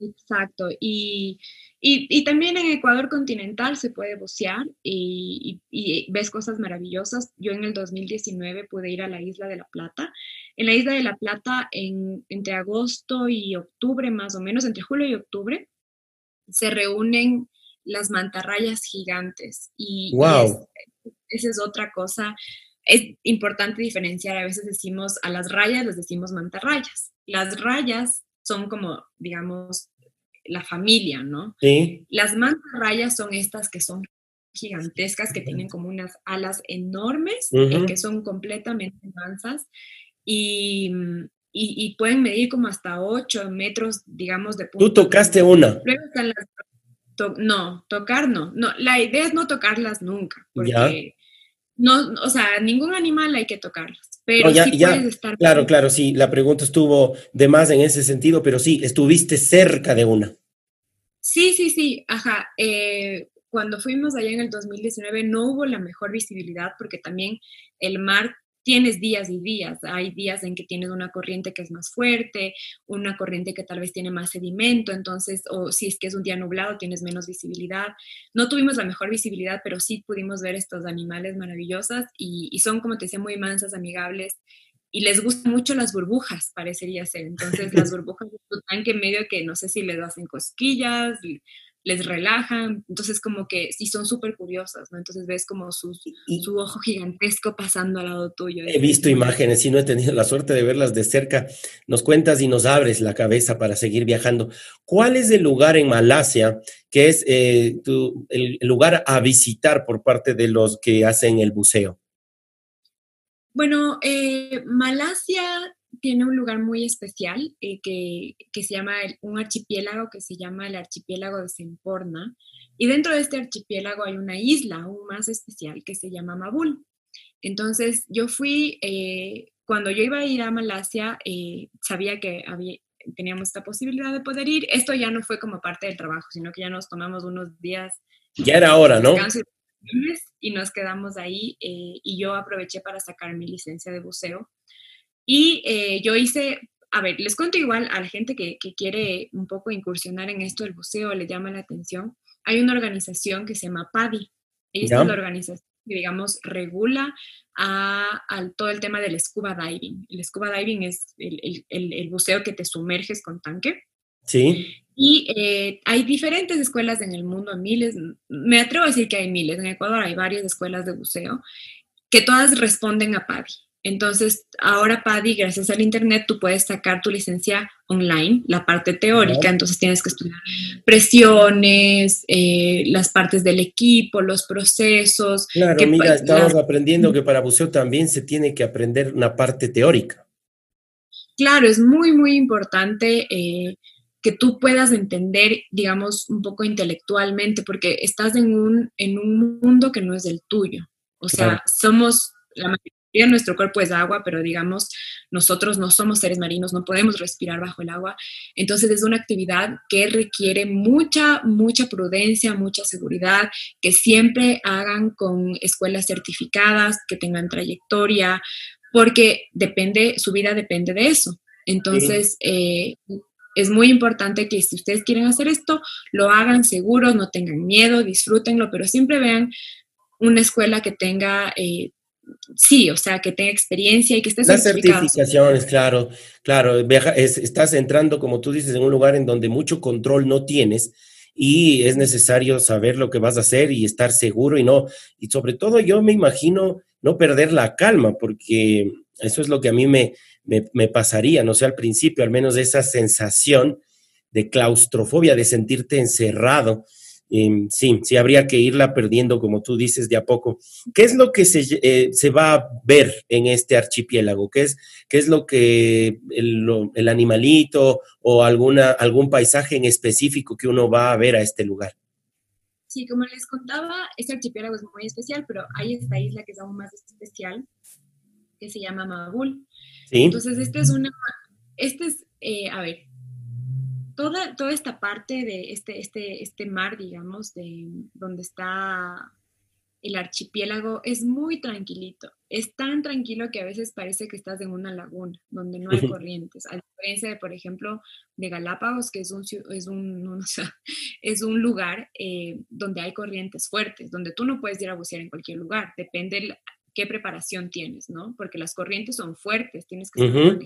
Exacto, y, también en Ecuador continental se puede bucear y, ves cosas maravillosas. Yo en el 2019 pude ir a la Isla de la Plata. En la Isla de la Plata, en, entre agosto y octubre más o menos, entre julio y octubre, se reúnen las mantarrayas gigantes. Y, wow. esa es otra cosa. Es importante diferenciar, a veces decimos a las rayas, les decimos mantarrayas. Las rayas son como, digamos, la familia, ¿no? Sí. Las mantarrayas son estas que son gigantescas, que tienen como unas alas enormes, y que son completamente mansas. Y, y, pueden medir como hasta 8 metros, digamos, de punto. ¿Tú tocaste una? no, tocar no. no. La idea es no tocarlas nunca, porque no, o sea, ningún animal hay que tocarlas, pero sí puedes estar... Claro, claro, sí, la pregunta estuvo de más en ese sentido, pero sí, estuviste cerca de una. Sí, sí, sí, ajá. Eh, cuando fuimos allá en el 2019 no hubo la mejor visibilidad porque también el mar tienes días y días. Hay días en que tienes una corriente que es más fuerte, una corriente que tal vez tiene más sedimento, entonces, o si es que es un día nublado, tienes menos visibilidad. No tuvimos la mejor visibilidad, pero sí pudimos ver estos animales maravillosos y, son, como te decía, muy mansas, amigables y les gustan mucho las burbujas, parecería ser. Entonces, las (laughs) burbujas de tu tanque medio que no sé si les hacen cosquillas, les relajan, entonces como que sí son súper curiosas, ¿no? Entonces ves como su, su ojo gigantesco pasando al lado tuyo. He visto imágenes y no he tenido la suerte de verlas de cerca. Nos cuentas y nos abres la cabeza para seguir viajando. ¿Cuál es el lugar en Malasia que es eh, el lugar a visitar por parte de los que hacen el buceo? Bueno, eh, Malasia tiene un lugar muy especial eh, que, se llama un archipiélago que se llama el archipiélago de Semporna. Y dentro de este archipiélago hay una isla aún más especial que se llama Mabul. Entonces yo fui, eh, cuando yo iba a ir a Malasia, eh, sabía que había, teníamos esta posibilidad de poder ir. Esto ya no fue como parte del trabajo, sino que ya nos tomamos unos días. Ya era hora, ¿no? Y nos quedamos ahí y yo aproveché para sacar mi licencia de buceo y eh, yo hice, a ver, les cuento igual a la gente que, quiere un poco incursionar en esto del buceo, le llama la atención. Hay una organización que se llama PADI. Esta es la organización que, digamos, regula a, todo el tema del scuba diving. El scuba diving es el, buceo que te sumerges con tanque. Sí. Y eh, hay diferentes escuelas en el mundo, miles, me atrevo a decir que hay miles, en Ecuador hay varias escuelas de buceo que todas responden a PADI. Entonces, ahora, Paddy, gracias al Internet, tú puedes sacar tu licencia online, la parte teórica, entonces tienes que estudiar presiones, eh, las partes del equipo, los procesos. Claro, mira, estamos aprendiendo que para buceo también se tiene que aprender una parte teórica. Claro, es muy, muy importante eh, que tú puedas entender, digamos, un poco intelectualmente, porque estás en un, en un mundo que no es el tuyo. O sea, somos la mayoría nuestro cuerpo es agua, pero digamos, nosotros no somos seres marinos, no podemos respirar bajo el agua. Entonces es una actividad que requiere mucha, mucha prudencia, mucha seguridad, que siempre hagan con escuelas certificadas, que tengan trayectoria, porque depende, su vida depende de eso. Entonces, eh, es muy importante que si ustedes quieren hacer esto, lo hagan seguros, no tengan miedo, disfrútenlo, pero siempre vean una escuela que tenga eh, sí, o sea, que tenga experiencia y que esté Las certificaciones, claro, claro. estás entrando, como tú dices, en un lugar en donde mucho control no tienes y es necesario saber lo que vas a hacer y estar seguro y no, y sobre todo yo me imagino no perder la calma, porque eso es lo que a mí me, me, me pasaría, no sé, al principio, al menos esa sensación de claustrofobia, de sentirte encerrado sí, sí, habría que irla perdiendo, como tú dices, de a poco. ¿Qué es lo que se, eh, se va a ver en este archipiélago? ¿Qué es, qué es lo que el, animalito o alguna, algún paisaje en específico que uno va a ver a este lugar? Sí, como les contaba, este archipiélago es muy especial, pero hay esta isla que es aún más especial, que se llama Mabul. ¿Sí? Entonces, este es una, este es, eh, a ver, toda, toda esta parte de este, este, este mar, digamos, de donde está el archipiélago, es muy tranquilito. Es tan tranquilo que a veces parece que estás en una laguna, donde no hay corrientes. A diferencia de, por ejemplo, de Galápagos, que es un, es un, (laughs) es un lugar eh, donde hay corrientes fuertes, donde tú no puedes ir a bucear en cualquier lugar. Depende qué preparación tienes, ¿no? Porque las corrientes son fuertes, tienes que saber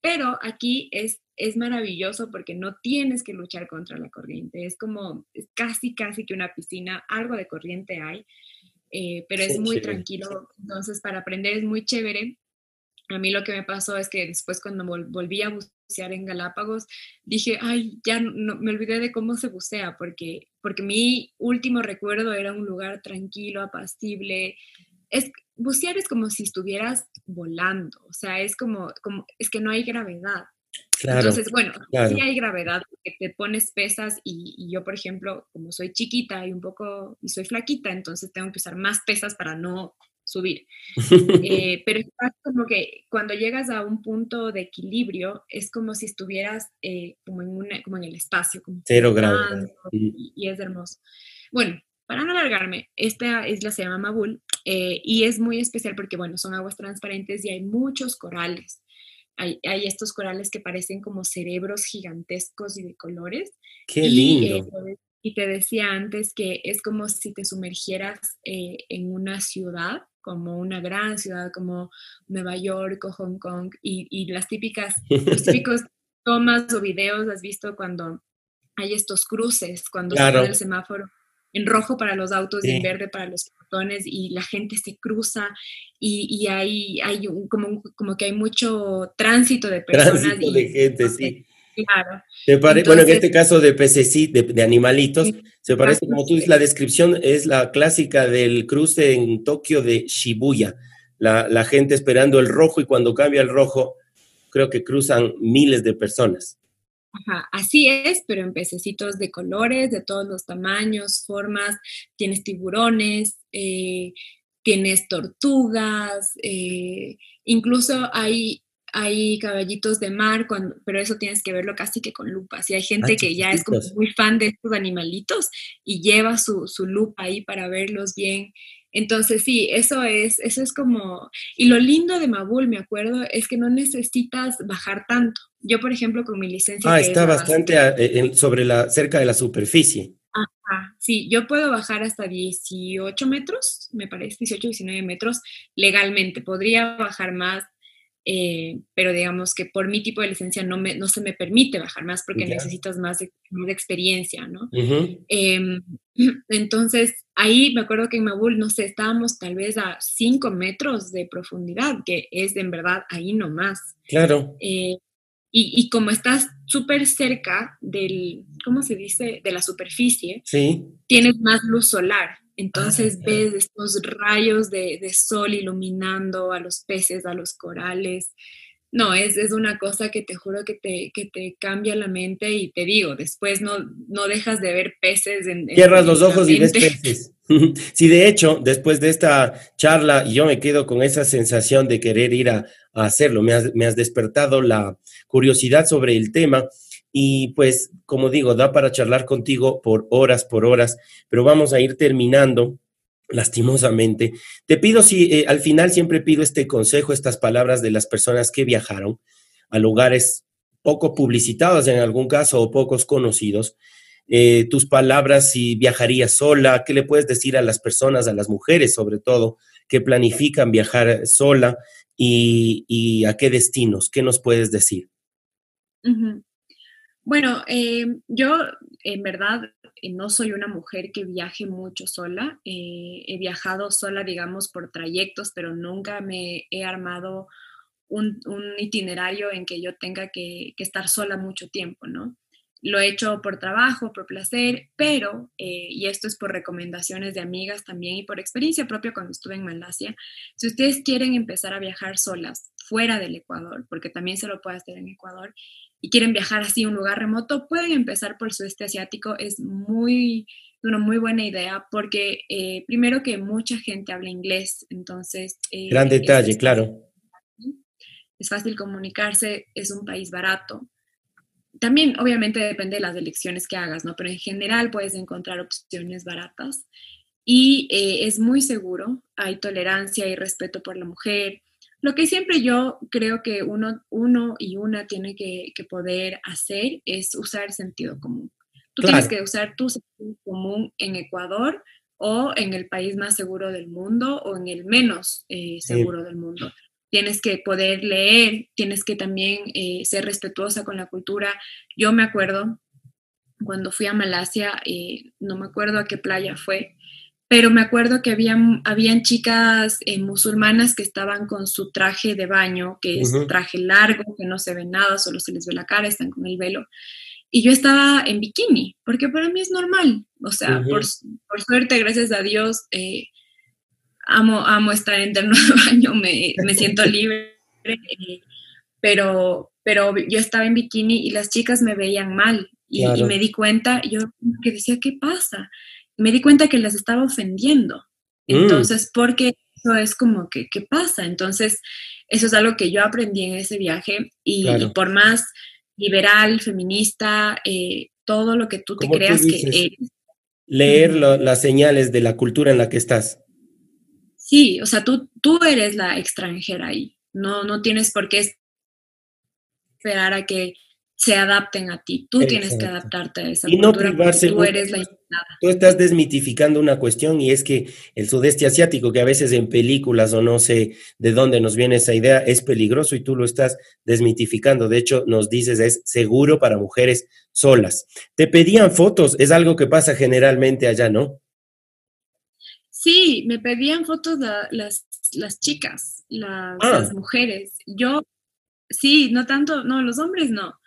pero aquí es, es maravilloso porque no tienes que luchar contra la corriente. Es como es casi, casi que una piscina, algo de corriente hay, eh, pero es muy tranquilo. Entonces, para aprender es muy chévere. A mí lo que me pasó es que después cuando volví a bucear en Galápagos, dije, ay, ya no, me olvidé de cómo se bucea, porque, porque mi último recuerdo era un lugar tranquilo, apacible. Es, bucear es como si estuvieras volando, o sea, es como, como es que no hay gravedad. Entonces, bueno, sí hay gravedad, porque te pones pesas y, yo, por ejemplo, como soy chiquita y un poco, y soy flaquita, entonces tengo que usar más pesas para no subir. (laughs) Eh, pero es como que cuando llegas a un punto de equilibrio, es como si estuvieras eh, como, en una, como en el espacio. Como Cero gravedad. Y, y, es hermoso. Bueno, para no alargarme, esta isla se llama Mabul eh, y es muy especial porque, bueno, son aguas transparentes y hay muchos corales. Hay, estos corales que parecen como cerebros gigantescos y de colores. ¡Qué lindo! Eh, y te decía antes que es como si te sumergieras eh, en una ciudad, como una gran ciudad como Nueva York o Hong Kong, y, las típicas, los (laughs) típicos tomas o videos has visto cuando hay estos cruces, cuando se el semáforo en rojo para los autos y en verde para los peatones y la gente se cruza y, y hay, hay como, como que hay mucho tránsito de personas. Tránsito de gente, sí. Claro. bueno, en este caso de pececitos, de, de, animalitos, se parece, como tú dices, la descripción es la clásica del cruce en Tokio de Shibuya. La, la gente esperando el rojo y cuando cambia el rojo, creo que cruzan miles de personas. Ajá, así es, pero en pececitos de colores, de todos los tamaños, formas. Tienes tiburones, eh, tienes tortugas, eh, incluso hay, hay caballitos de mar, pero eso tienes que verlo casi que con lupa. Si hay gente que ya es como muy fan de estos animalitos y lleva su, su lupa ahí para verlos bien. Entonces, sí, eso es, eso es como, y lo lindo de Mabul, me acuerdo, es que no necesitas bajar tanto. Yo, por ejemplo, con mi licencia. Ah, está bastante eh, sobre la, cerca de la superficie. Ajá, sí, yo puedo bajar hasta 18 metros, me parece, 18, 19 metros legalmente. Podría bajar más, eh, pero digamos que por mi tipo de licencia no, me, no se me permite bajar más porque necesitas más de, experiencia, ¿no? Em, (clears throat) entonces, ahí me acuerdo que en Mabul, no sé, estábamos tal vez a 5 metros de profundidad, que es en verdad ahí nomás. Claro. Eh, y, y, como estás súper cerca del, ¿cómo se dice?, de la superficie, sí. tienes más luz solar. Entonces ah, ves estos rayos de, de, sol iluminando a los peces, a los corales. No, es, es una cosa que te juro que te, que te cambia la mente y te digo, después no, no dejas de ver peces en... Cierras los ojos y ves peces. (laughs) Sí, de hecho, después de esta charla, yo me quedo con esa sensación de querer ir a, hacerlo. Me has, me has, despertado la curiosidad sobre el tema y pues, como digo, da para charlar contigo por horas, por horas, pero vamos a ir terminando lastimosamente. Te pido si eh, al final siempre pido este consejo, estas palabras de las personas que viajaron a lugares poco publicitados en algún caso o pocos conocidos. Eh, tus palabras si viajarías sola, qué le puedes decir a las personas, a las mujeres sobre todo, que planifican viajar sola y, a qué destinos, qué nos puedes decir. Bueno, eh, yo en verdad no soy una mujer que viaje mucho sola. Eh, he viajado sola, digamos, por trayectos, pero nunca me he armado un, itinerario en que yo tenga que, estar sola mucho tiempo, ¿no? Lo he hecho por trabajo, por placer, pero, y esto es por recomendaciones de amigas también y por experiencia propia cuando estuve en Malasia, si ustedes quieren empezar a viajar solas fuera del Ecuador, porque también se lo puede hacer en Ecuador, y quieren viajar así a un lugar remoto, pueden empezar por el sudeste asiático. Es muy, una muy buena idea porque eh, primero que mucha gente habla inglés, entonces... Eh, Gran detalle, claro. Es fácil comunicarse, es un país barato. También, obviamente, depende de las elecciones que hagas, ¿no? Pero en general puedes encontrar opciones baratas y eh, es muy seguro. Hay tolerancia y respeto por la mujer. Lo que siempre yo creo que uno, uno y una tiene que, poder hacer es usar el sentido común. Tú tienes que usar tu sentido común en Ecuador o en el país más seguro del mundo o en el menos eh, seguro del mundo. Tienes que poder leer, tienes que también eh, ser respetuosa con la cultura. Yo me acuerdo cuando fui a Malasia, eh, no me acuerdo a qué playa fue, pero me acuerdo que habían, habían chicas eh, musulmanas que estaban con su traje de baño, que es traje largo, que no se ve nada, solo se les ve la cara, están con el velo. Y yo estaba en bikini, porque para mí es normal. O sea, por, suerte, gracias a Dios, eh, amo, amo estar en terno de baño, me, me siento (laughs) libre. Eh, pero, pero yo estaba en bikini y las chicas me veían mal. Y, y me di cuenta, yo que decía, ¿qué pasa? Me di cuenta que las estaba ofendiendo. Mm. Entonces, porque eso es como que, ¿qué pasa? Entonces, eso es algo que yo aprendí en ese viaje y, por más liberal, feminista, eh, todo lo que tú te creas que eres. Leer las señales de la cultura en la que estás. Sí, o sea, tú, tú eres la extranjera ahí. No, no tienes por qué esperar a que se adapten a ti. Tú tienes que adaptarte a esa y cultura no tú eres la Tú estás desmitificando una cuestión y es que el sudeste asiático, que a veces en películas o no sé de dónde nos viene esa idea, es peligroso y tú lo estás desmitificando. De hecho, nos dices es seguro para mujeres solas. Te pedían fotos, es algo que pasa generalmente allá, ¿no? Sí, me pedían fotos las, las chicas, las, ah. las mujeres. Yo, sí, no tanto, no, los hombres no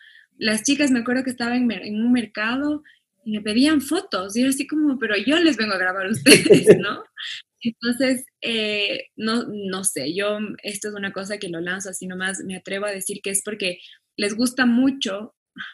las chicas me acuerdo que estaba en, un mercado y me pedían fotos, y yo así como, pero yo les vengo a grabar a ustedes, (laughs) ¿no? Entonces, eh, no, no sé, yo, esto es una cosa que lo lanzo así nomás, me atrevo a decir que es porque les gusta mucho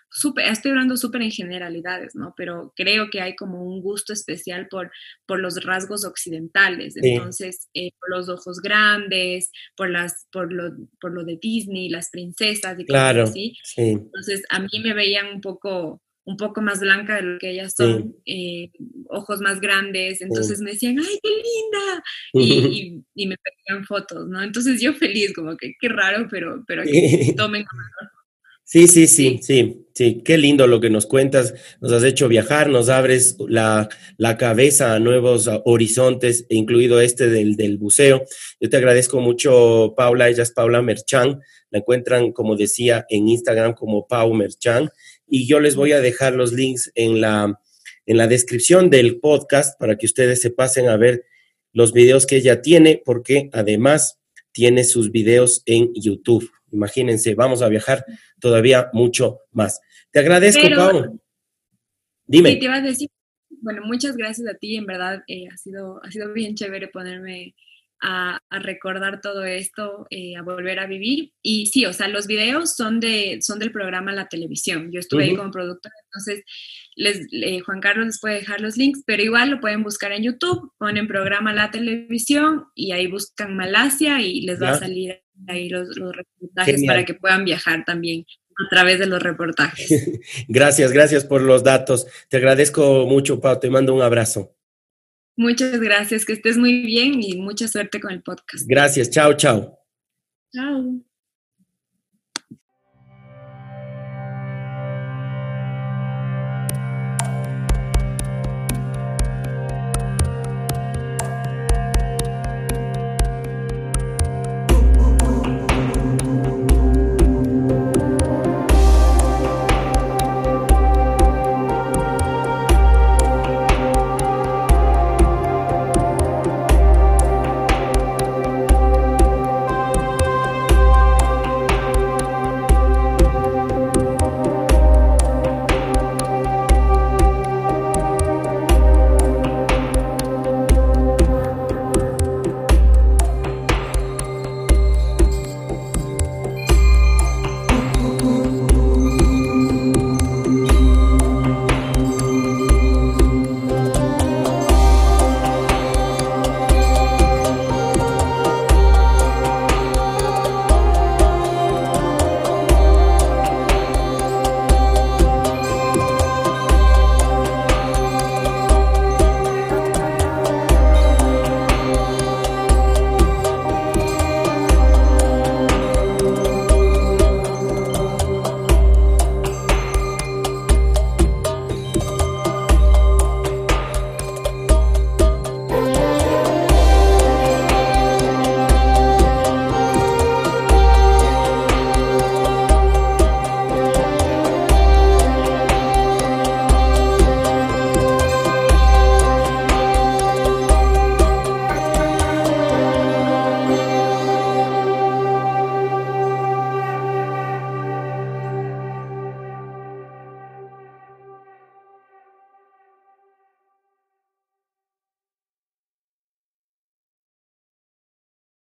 super, estoy hablando súper en generalidades, ¿no? Pero creo que hay como un gusto especial por, por los rasgos occidentales, entonces, eh, por los ojos grandes, por, las, por, lo, por lo de Disney, las princesas y claro, cosas así. Entonces, a mí me veían un poco un poco más blanca de lo que ellas son, eh, ojos más grandes, entonces me decían, ¡ay, qué linda! (laughs) Y, y, me pedían fotos, ¿no? Entonces yo feliz, como que qué raro, pero, pero que tomen Sí, sí, sí, sí, sí, qué lindo lo que nos cuentas. Nos has hecho viajar, nos abres la, cabeza a nuevos horizontes, incluido este del, del, buceo. Yo te agradezco mucho, Paula. Ella es Paula Merchan. La encuentran, como decía, en Instagram como Pau Merchan. Y yo les voy a dejar los links en la, en la descripción del podcast para que ustedes se pasen a ver los videos que ella tiene, porque además tiene sus videos en YouTube. Imagínense, vamos a viajar todavía mucho más. Te agradezco, Pau. Dime. Sí, te iba a decir, bueno, muchas gracias a ti, en verdad, eh, ha, sido, ha sido bien chévere ponerme a, recordar todo esto, eh, a volver a vivir. Y sí, o sea, los videos son, de, son del programa La Televisión. Yo estuve ahí como productora, entonces les, Juan Carlos les puede dejar los links, pero igual lo pueden buscar en YouTube, ponen programa La Televisión y ahí buscan Malasia y les va a salir ahí los, reportajes para que puedan viajar también a través de los reportajes. (laughs) gracias, gracias por los datos. Te agradezco mucho, Pau. Te mando un abrazo. Muchas gracias, que estés muy bien y mucha suerte con el podcast. Gracias, chao, chao. Chao.